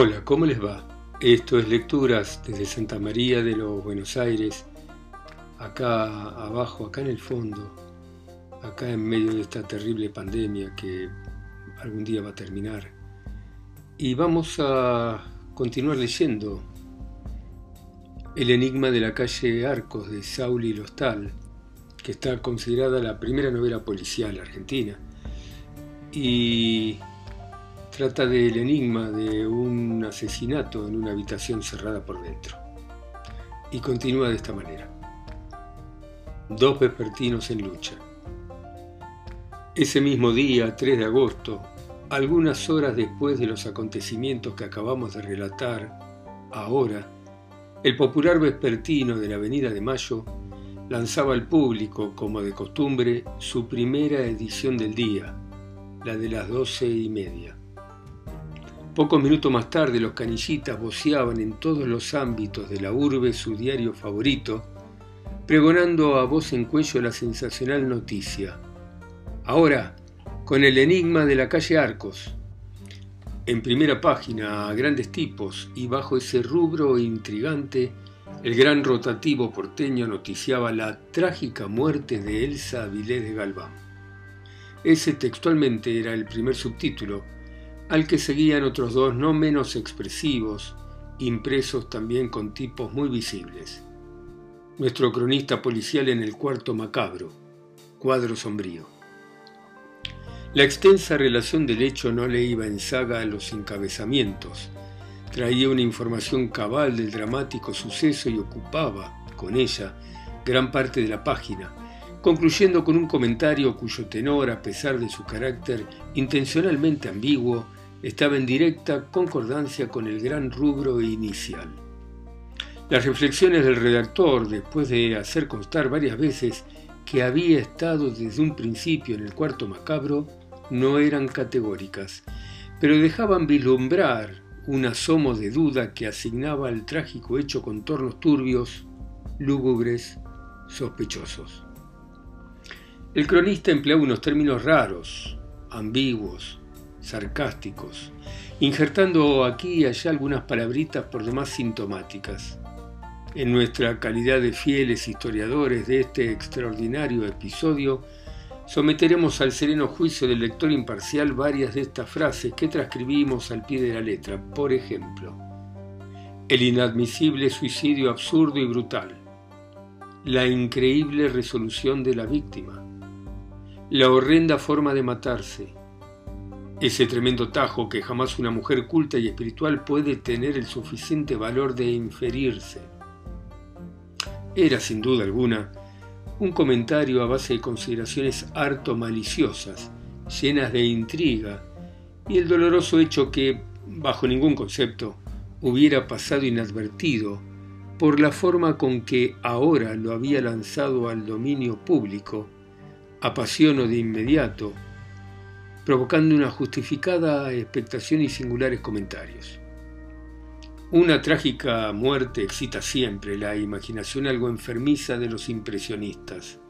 Hola, ¿cómo les va? Esto es Lecturas desde Santa María de los Buenos Aires, acá abajo, acá en el fondo, acá en medio de esta terrible pandemia que algún día va a terminar. Y vamos a continuar leyendo El enigma de la calle Arcos de Sauli Lostal, que está considerada la primera novela policial argentina. Y trata del enigma de un asesinato en una habitación cerrada por dentro. Y continúa de esta manera. Dos vespertinos en lucha. Ese mismo día, 3 de agosto, algunas horas después de los acontecimientos que acabamos de relatar, ahora, el popular vespertino de la Avenida de Mayo lanzaba al público, como de costumbre, su primera edición del día, la de las doce y media. Pocos minutos más tarde los canillitas voceaban en todos los ámbitos de la urbe su diario favorito, pregonando a voz en cuello la sensacional noticia. Ahora, con el enigma de la calle Arcos. En primera página, a grandes tipos y bajo ese rubro intrigante, el gran rotativo porteño noticiaba la trágica muerte de Elsa Avilés de Galván. Ese textualmente era el primer subtítulo, al que seguían otros dos no menos expresivos, impresos también con tipos muy visibles. Nuestro cronista policial en el cuarto macabro, cuadro sombrío. La extensa relación del hecho no le iba en saga a los encabezamientos. Traía una información cabal del dramático suceso y ocupaba, con ella, gran parte de la página, concluyendo con un comentario cuyo tenor, a pesar de su carácter intencionalmente ambiguo, estaba en directa concordancia con el gran rubro inicial. Las reflexiones del redactor, después de hacer constar varias veces que había estado desde un principio en el cuarto macabro, no eran categóricas, pero dejaban vislumbrar un asomo de duda que asignaba al trágico hecho contornos turbios, lúgubres, sospechosos. El cronista empleaba unos términos raros, ambiguos, sarcásticos, injertando aquí y allá algunas palabritas por demás sintomáticas. En nuestra calidad de fieles historiadores de este extraordinario episodio, Someteremos al sereno juicio del lector imparcial varias de estas frases que transcribimos al pie de la letra. Por ejemplo, el inadmisible suicidio absurdo y brutal, la increíble resolución de la víctima, la horrenda forma de matarse, ese tremendo tajo que jamás una mujer culta y espiritual puede tener el suficiente valor de inferirse. Era sin duda alguna un comentario a base de consideraciones harto maliciosas, llenas de intriga, y el doloroso hecho que, bajo ningún concepto, hubiera pasado inadvertido por la forma con que ahora lo había lanzado al dominio público, apasionó de inmediato, provocando una justificada expectación y singulares comentarios. Una trágica muerte excita siempre la imaginación algo enfermiza de los impresionistas.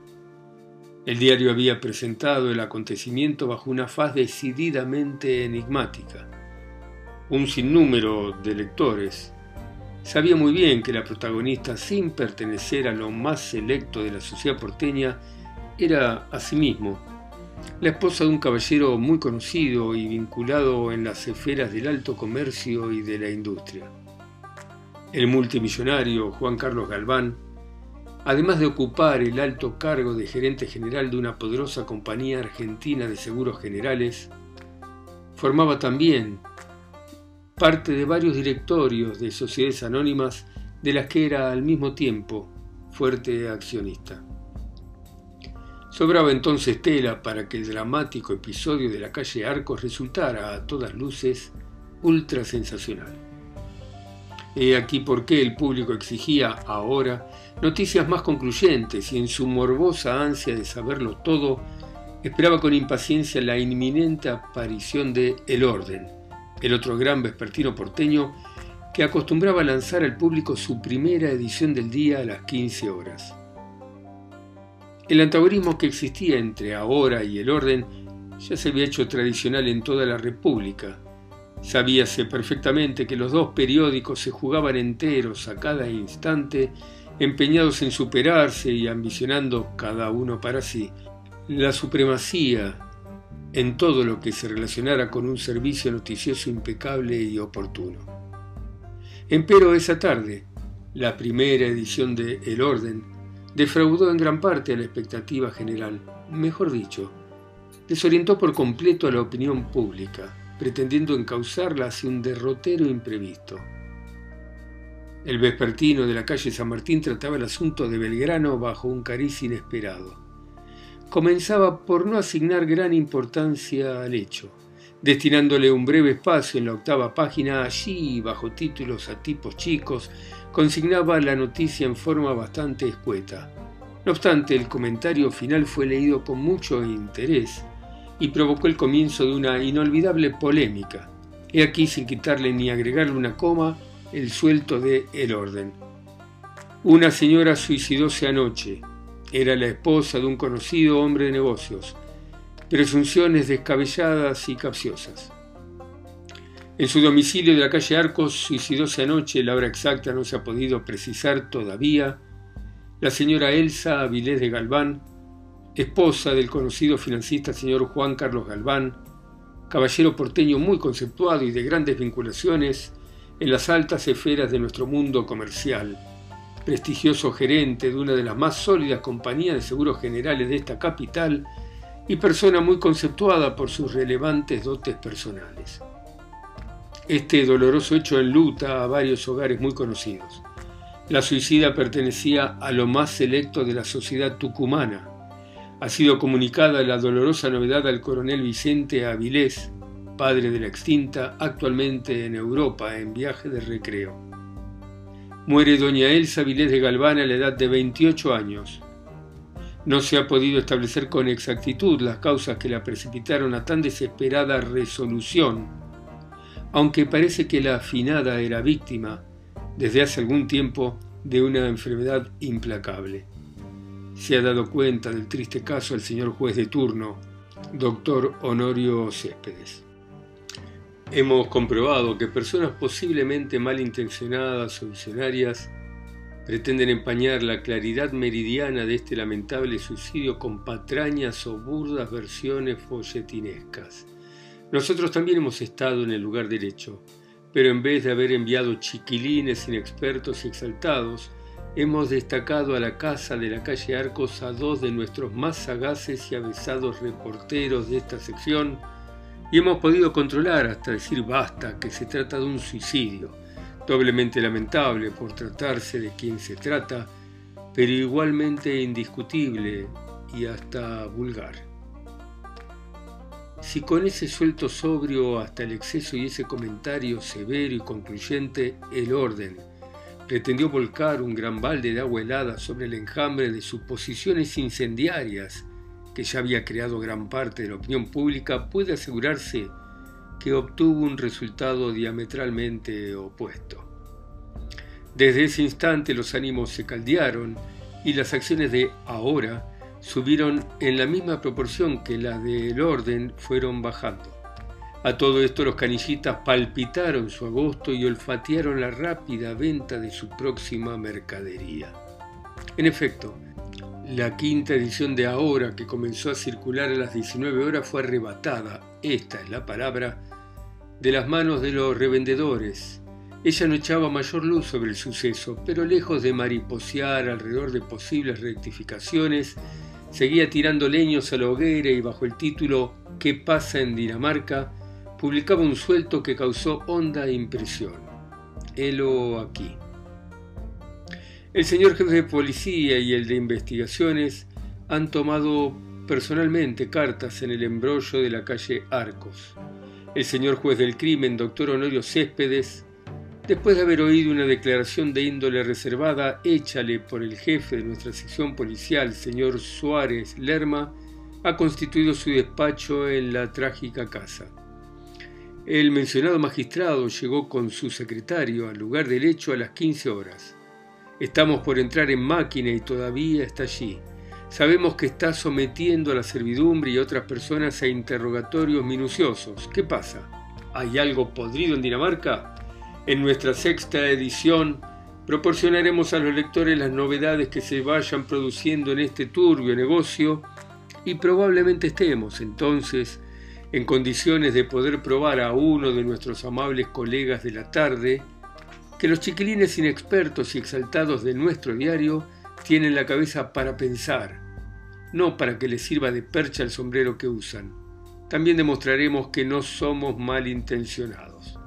El diario había presentado el acontecimiento bajo una faz decididamente enigmática. Un sinnúmero de lectores sabía muy bien que la protagonista, sin pertenecer a lo más selecto de la sociedad porteña, era asimismo la esposa de un caballero muy conocido y vinculado en las esferas del alto comercio y de la industria. El multimillonario Juan Carlos Galván, además de ocupar el alto cargo de gerente general de una poderosa compañía argentina de seguros generales, formaba también parte de varios directorios de sociedades anónimas de las que era al mismo tiempo fuerte accionista. Sobraba entonces tela para que el dramático episodio de la calle Arcos resultara a todas luces ultra sensacional. He aquí por qué el público exigía ahora noticias más concluyentes y en su morbosa ansia de saberlo todo, esperaba con impaciencia la inminente aparición de El Orden, el otro gran vespertino porteño que acostumbraba a lanzar al público su primera edición del día a las 15 horas. El antagonismo que existía entre ahora y el orden ya se había hecho tradicional en toda la República, Sabíase perfectamente que los dos periódicos se jugaban enteros a cada instante, empeñados en superarse y ambicionando cada uno para sí la supremacía en todo lo que se relacionara con un servicio noticioso impecable y oportuno. Empero esa tarde, la primera edición de El Orden defraudó en gran parte a la expectativa general, mejor dicho, desorientó por completo a la opinión pública, pretendiendo encauzarla hacia un derrotero imprevisto. El vespertino de la calle San Martín trataba el asunto de Belgrano bajo un cariz inesperado. Comenzaba por no asignar gran importancia al hecho, destinándole un breve espacio en la octava página allí, bajo títulos a tipos chicos, consignaba la noticia en forma bastante escueta. No obstante, el comentario final fue leído con mucho interés y provocó el comienzo de una inolvidable polémica. He aquí, sin quitarle ni agregarle una coma, el suelto de El Orden. Una señora suicidóse anoche. Era la esposa de un conocido hombre de negocios. Presunciones descabelladas y capciosas. En su domicilio de la calle Arcos suicidóse anoche, la hora exacta no se ha podido precisar todavía, la señora Elsa Avilés de Galván, esposa del conocido financista señor Juan Carlos Galván, caballero porteño muy conceptuado y de grandes vinculaciones en las altas esferas de nuestro mundo comercial, prestigioso gerente de una de las más sólidas compañías de seguros generales de esta capital y persona muy conceptuada por sus relevantes dotes personales. Este doloroso hecho enluta a varios hogares muy conocidos. La suicida pertenecía a lo más selecto de la sociedad tucumana, ha sido comunicada la dolorosa novedad al coronel Vicente Avilés, padre de la extinta, actualmente en Europa en viaje de recreo. Muere doña Elsa Avilés de Galván a la edad de 28 años. No se ha podido establecer con exactitud las causas que la precipitaron a tan desesperada resolución, aunque parece que la afinada era víctima, desde hace algún tiempo, de una enfermedad implacable se ha dado cuenta del triste caso el señor juez de turno, doctor Honorio Céspedes. Hemos comprobado que personas posiblemente malintencionadas o visionarias pretenden empañar la claridad meridiana de este lamentable suicidio con patrañas o burdas versiones folletinescas. Nosotros también hemos estado en el lugar derecho, pero en vez de haber enviado chiquilines inexpertos y exaltados, hemos destacado a la casa de la calle Arcos a dos de nuestros más sagaces y avesados reporteros de esta sección y hemos podido controlar hasta decir basta que se trata de un suicidio, doblemente lamentable por tratarse de quien se trata, pero igualmente indiscutible y hasta vulgar. Si con ese suelto sobrio hasta el exceso y ese comentario severo y concluyente el orden pretendió volcar un gran balde de agua helada sobre el enjambre de suposiciones incendiarias que ya había creado gran parte de la opinión pública, puede asegurarse que obtuvo un resultado diametralmente opuesto. Desde ese instante los ánimos se caldearon y las acciones de ahora subieron en la misma proporción que las del orden fueron bajando. A todo esto los canillitas palpitaron su agosto y olfatearon la rápida venta de su próxima mercadería. En efecto, la quinta edición de Ahora, que comenzó a circular a las 19 horas, fue arrebatada, esta es la palabra, de las manos de los revendedores. Ella no echaba mayor luz sobre el suceso, pero lejos de mariposear alrededor de posibles rectificaciones, seguía tirando leños a la hoguera y bajo el título ¿Qué pasa en Dinamarca? publicaba un suelto que causó honda impresión. Helo aquí. El señor jefe de policía y el de investigaciones han tomado personalmente cartas en el embrollo de la calle Arcos. El señor juez del crimen, doctor Honorio Céspedes, después de haber oído una declaración de índole reservada échale por el jefe de nuestra sección policial, señor Suárez Lerma, ha constituido su despacho en la trágica casa. El mencionado magistrado llegó con su secretario al lugar del hecho a las 15 horas. Estamos por entrar en máquina y todavía está allí. Sabemos que está sometiendo a la servidumbre y otras personas a interrogatorios minuciosos. ¿Qué pasa? ¿Hay algo podrido en Dinamarca? En nuestra sexta edición proporcionaremos a los lectores las novedades que se vayan produciendo en este turbio negocio y probablemente estemos entonces en condiciones de poder probar a uno de nuestros amables colegas de la tarde que los chiquilines inexpertos y exaltados de nuestro diario tienen la cabeza para pensar, no para que les sirva de percha el sombrero que usan. También demostraremos que no somos malintencionados.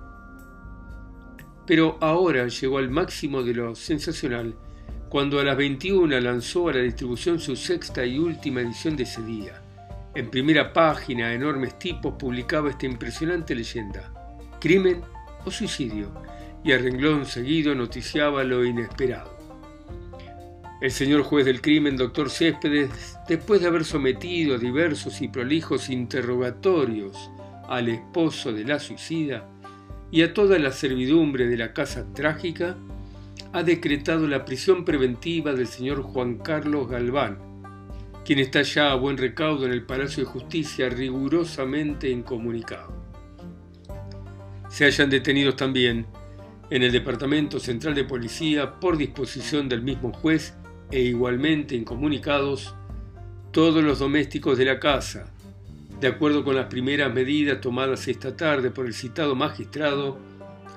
Pero ahora llegó al máximo de lo sensacional cuando a las 21 lanzó a la distribución su sexta y última edición de ese día. En primera página, enormes tipos, publicaba esta impresionante leyenda. Crimen o suicidio. Y a renglón seguido noticiaba lo inesperado. El señor juez del crimen, doctor Céspedes, después de haber sometido a diversos y prolijos interrogatorios al esposo de la suicida y a toda la servidumbre de la casa trágica, ha decretado la prisión preventiva del señor Juan Carlos Galván, quien está ya a buen recaudo en el Palacio de Justicia rigurosamente incomunicado. Se hayan detenidos también en el Departamento Central de Policía por disposición del mismo juez e igualmente incomunicados todos los domésticos de la casa, de acuerdo con las primeras medidas tomadas esta tarde por el citado magistrado,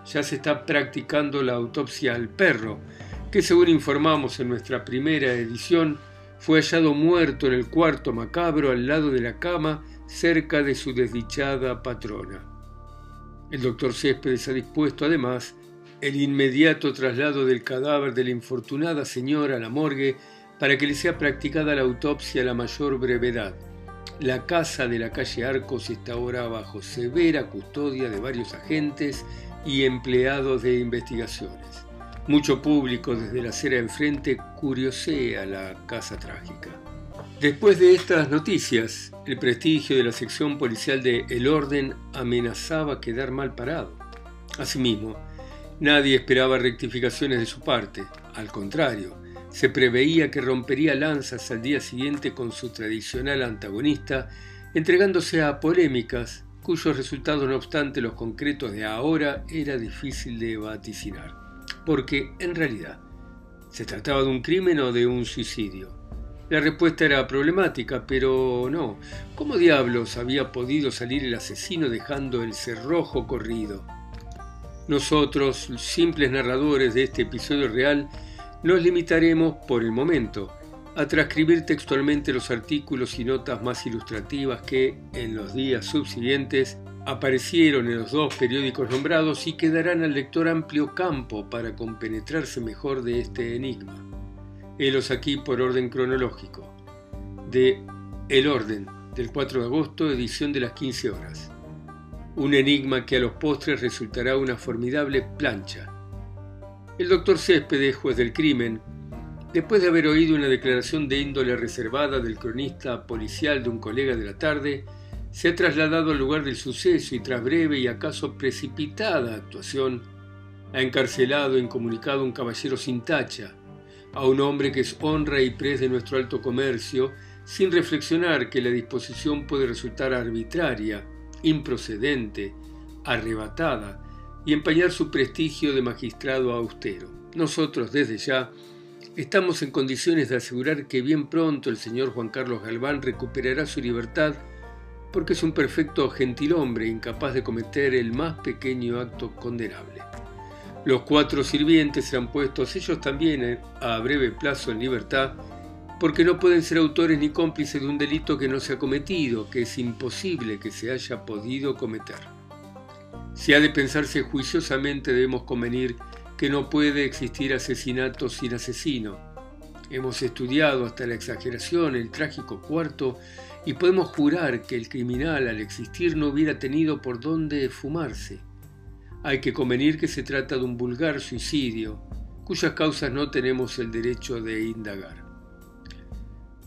ya se está practicando la autopsia al perro, que según informamos en nuestra primera edición, fue hallado muerto en el cuarto macabro al lado de la cama cerca de su desdichada patrona. El doctor Céspedes ha dispuesto además el inmediato traslado del cadáver de la infortunada señora a la morgue para que le sea practicada la autopsia a la mayor brevedad. La casa de la calle Arcos está ahora bajo severa custodia de varios agentes y empleados de investigaciones. Mucho público desde la acera enfrente curiosea la casa trágica. Después de estas noticias, el prestigio de la sección policial de El Orden amenazaba quedar mal parado. Asimismo, Nadie esperaba rectificaciones de su parte, al contrario, se preveía que rompería lanzas al día siguiente con su tradicional antagonista, entregándose a polémicas cuyos resultados no obstante los concretos de ahora era difícil de vaticinar, porque en realidad se trataba de un crimen o de un suicidio. La respuesta era problemática, pero no. ¿Cómo diablos había podido salir el asesino dejando el cerrojo corrido? Nosotros, simples narradores de este episodio real, nos limitaremos, por el momento, a transcribir textualmente los artículos y notas más ilustrativas que, en los días subsiguientes, aparecieron en los dos periódicos nombrados y que darán al lector amplio campo para compenetrarse mejor de este enigma. Helos aquí por orden cronológico. De El Orden, del 4 de agosto, edición de las 15 horas un enigma que a los postres resultará una formidable plancha. El doctor Céspedes, juez del crimen, después de haber oído una declaración de índole reservada del cronista policial de un colega de la tarde, se ha trasladado al lugar del suceso y tras breve y acaso precipitada actuación, ha encarcelado e incomunicado a un caballero sin tacha, a un hombre que es honra y pres de nuestro alto comercio, sin reflexionar que la disposición puede resultar arbitraria improcedente, arrebatada y empañar su prestigio de magistrado austero. Nosotros, desde ya, estamos en condiciones de asegurar que bien pronto el señor Juan Carlos Galván recuperará su libertad porque es un perfecto gentilhombre incapaz de cometer el más pequeño acto condenable. Los cuatro sirvientes serán puestos ellos también a breve plazo en libertad porque no pueden ser autores ni cómplices de un delito que no se ha cometido, que es imposible que se haya podido cometer. Si ha de pensarse juiciosamente debemos convenir que no puede existir asesinato sin asesino. Hemos estudiado hasta la exageración el trágico cuarto y podemos jurar que el criminal al existir no hubiera tenido por dónde fumarse. Hay que convenir que se trata de un vulgar suicidio, cuyas causas no tenemos el derecho de indagar.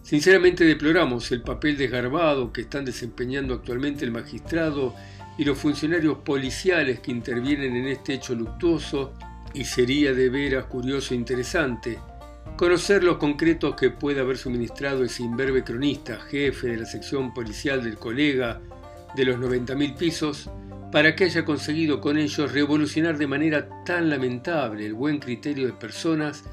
Sinceramente deploramos el papel desgarbado que están desempeñando actualmente el magistrado y los funcionarios policiales que intervienen en este hecho luctuoso y sería de veras curioso e interesante conocer los concretos que puede haber suministrado ese imberbe cronista, jefe de la sección policial del colega de los 90.000 pisos, para que haya conseguido con ellos revolucionar de manera tan lamentable el buen criterio de personas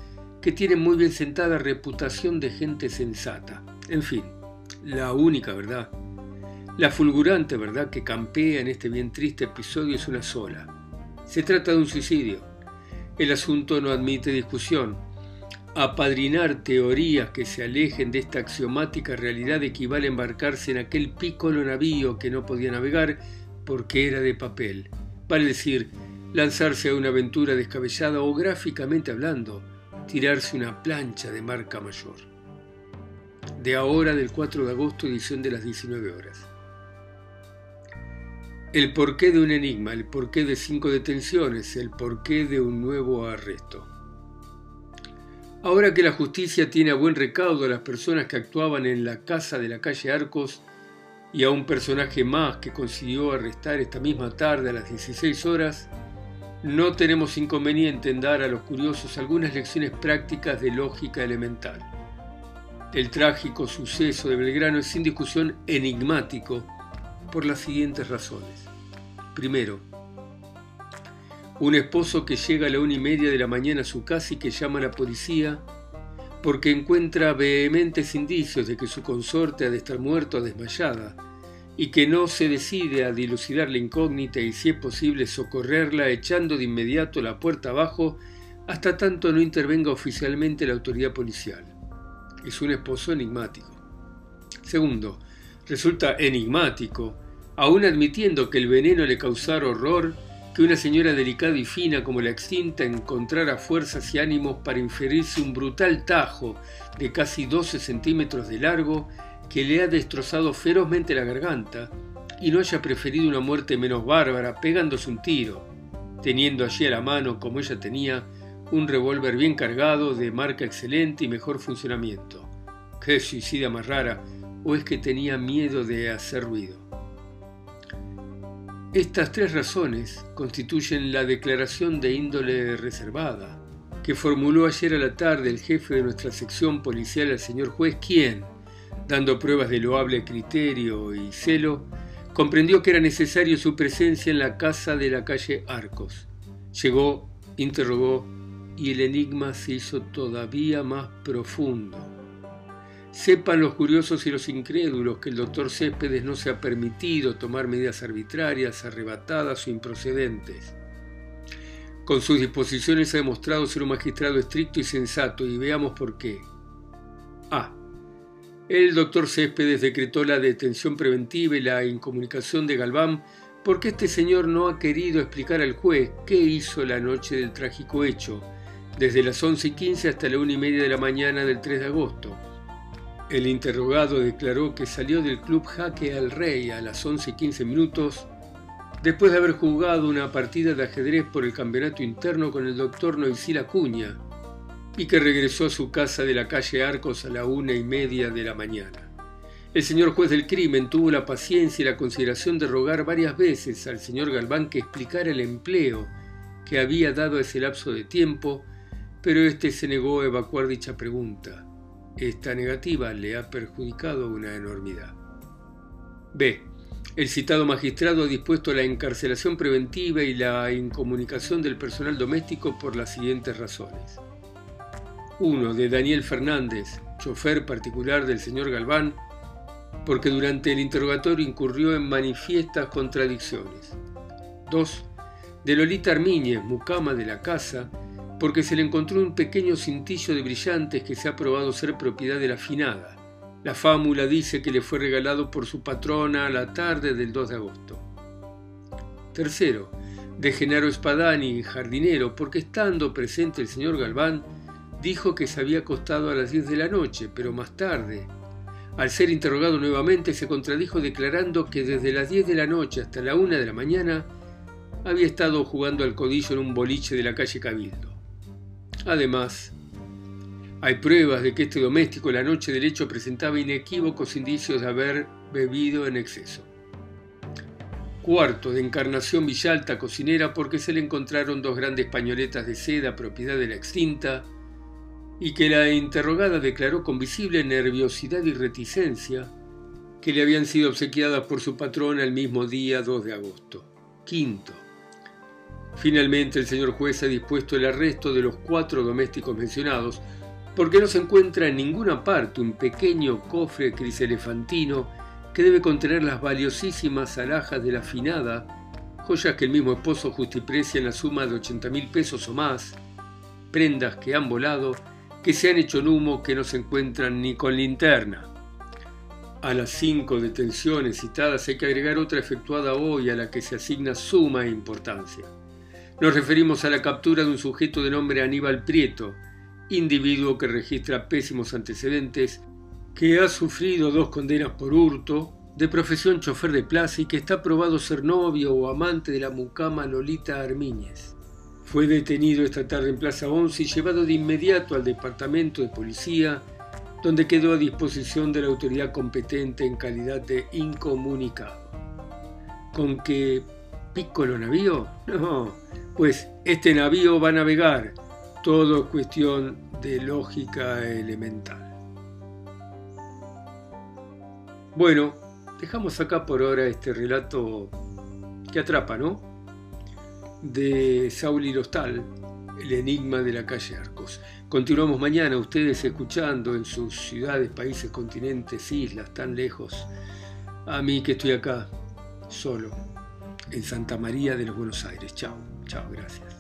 que tienen muy bien sentada reputación de gente sensata. En fin, la única verdad, la fulgurante verdad que campea en este bien triste episodio es una sola. Se trata de un suicidio. El asunto no admite discusión. Apadrinar teorías que se alejen de esta axiomática realidad equivale a embarcarse en aquel pícolo navío que no podía navegar porque era de papel. Vale decir, lanzarse a una aventura descabellada o gráficamente hablando, tirarse una plancha de marca mayor. De ahora del 4 de agosto, edición de las 19 horas. El porqué de un enigma, el porqué de cinco detenciones, el porqué de un nuevo arresto. Ahora que la justicia tiene a buen recaudo a las personas que actuaban en la casa de la calle Arcos, y a un personaje más que consiguió arrestar esta misma tarde a las 16 horas, no tenemos inconveniente en dar a los curiosos algunas lecciones prácticas de lógica elemental. El trágico suceso de Belgrano es sin discusión enigmático por las siguientes razones. Primero, un esposo que llega a la una y media de la mañana a su casa y que llama a la policía porque encuentra vehementes indicios de que su consorte ha de estar muerto o desmayada, y que no se decide a dilucidar la incógnita y si es posible socorrerla echando de inmediato la puerta abajo hasta tanto no intervenga oficialmente la autoridad policial. Es un esposo enigmático. Segundo, resulta enigmático, aun admitiendo que el veneno le causara horror, que una señora delicada y fina como la extinta encontrara fuerzas y ánimos para inferirse un brutal tajo de casi 12 centímetros de largo que le ha destrozado ferozmente la garganta y no haya preferido una muerte menos bárbara pegándose un tiro, teniendo allí a la mano, como ella tenía, un revólver bien cargado, de marca excelente y mejor funcionamiento. ¿Qué suicida más rara? ¿O es que tenía miedo de hacer ruido? Estas tres razones constituyen la declaración de índole reservada que formuló ayer a la tarde el jefe de nuestra sección policial, el señor juez, quien, dando pruebas de loable criterio y celo, comprendió que era necesario su presencia en la casa de la calle Arcos. Llegó, interrogó y el enigma se hizo todavía más profundo. Sepan los curiosos y los incrédulos que el doctor Céspedes no se ha permitido tomar medidas arbitrarias, arrebatadas o improcedentes. Con sus disposiciones ha demostrado ser un magistrado estricto y sensato, y veamos por qué. A. El doctor Céspedes decretó la detención preventiva y la incomunicación de Galván porque este señor no ha querido explicar al juez qué hizo la noche del trágico hecho, desde las 11 y 15 hasta la 1 y media de la mañana del 3 de agosto el interrogado declaró que salió del club Jaque al Rey a las 11 y 15 minutos después de haber jugado una partida de ajedrez por el campeonato interno con el doctor Noisila Acuña y que regresó a su casa de la calle Arcos a la una y media de la mañana. El señor juez del crimen tuvo la paciencia y la consideración de rogar varias veces al señor Galván que explicara el empleo que había dado ese lapso de tiempo, pero éste se negó a evacuar dicha pregunta. Esta negativa le ha perjudicado una enormidad. B. El citado magistrado ha dispuesto la encarcelación preventiva y la incomunicación del personal doméstico por las siguientes razones. 1. De Daniel Fernández, chofer particular del señor Galván, porque durante el interrogatorio incurrió en manifiestas contradicciones. 2. De Lolita Armiñez, mucama de la casa, porque se le encontró un pequeño cintillo de brillantes que se ha probado ser propiedad de la finada. La fámula dice que le fue regalado por su patrona a la tarde del 2 de agosto. Tercero, de Genaro Spadani, jardinero, porque estando presente el señor Galván, dijo que se había acostado a las 10 de la noche, pero más tarde. Al ser interrogado nuevamente se contradijo declarando que desde las 10 de la noche hasta la 1 de la mañana había estado jugando al codillo en un boliche de la calle Cabildo. Además, hay pruebas de que este doméstico la noche del hecho presentaba inequívocos indicios de haber bebido en exceso. Cuarto, de encarnación Villalta, cocinera, porque se le encontraron dos grandes pañoletas de seda propiedad de la extinta y que la interrogada declaró con visible nerviosidad y reticencia que le habían sido obsequiadas por su patrona el mismo día 2 de agosto. Quinto, finalmente el señor juez ha dispuesto el arresto de los cuatro domésticos mencionados porque no se encuentra en ninguna parte un pequeño cofre criselefantino que debe contener las valiosísimas alhajas de la finada, joyas que el mismo esposo justiprecia en la suma de 80 mil pesos o más, prendas que han volado, que se han hecho en humo, que no se encuentran ni con linterna. A las cinco detenciones citadas hay que agregar otra efectuada hoy a la que se asigna suma importancia. Nos referimos a la captura de un sujeto de nombre Aníbal Prieto, individuo que registra pésimos antecedentes, que ha sufrido dos condenas por hurto, de profesión chofer de plaza y que está probado ser novio o amante de la mucama Lolita Armíñez. Fue detenido esta tarde en Plaza 11 y llevado de inmediato al departamento de policía, donde quedó a disposición de la autoridad competente en calidad de incomunicado. ¿Con qué pícolo navío? No, pues este navío va a navegar todo es cuestión de lógica elemental. Bueno, dejamos acá por ahora este relato que atrapa, ¿no? De Saúl Lostal, el enigma de la calle Arcos. Continuamos mañana, ustedes escuchando en sus ciudades, países, continentes, islas tan lejos. A mí que estoy acá, solo, en Santa María de los Buenos Aires. Chao, chao, gracias.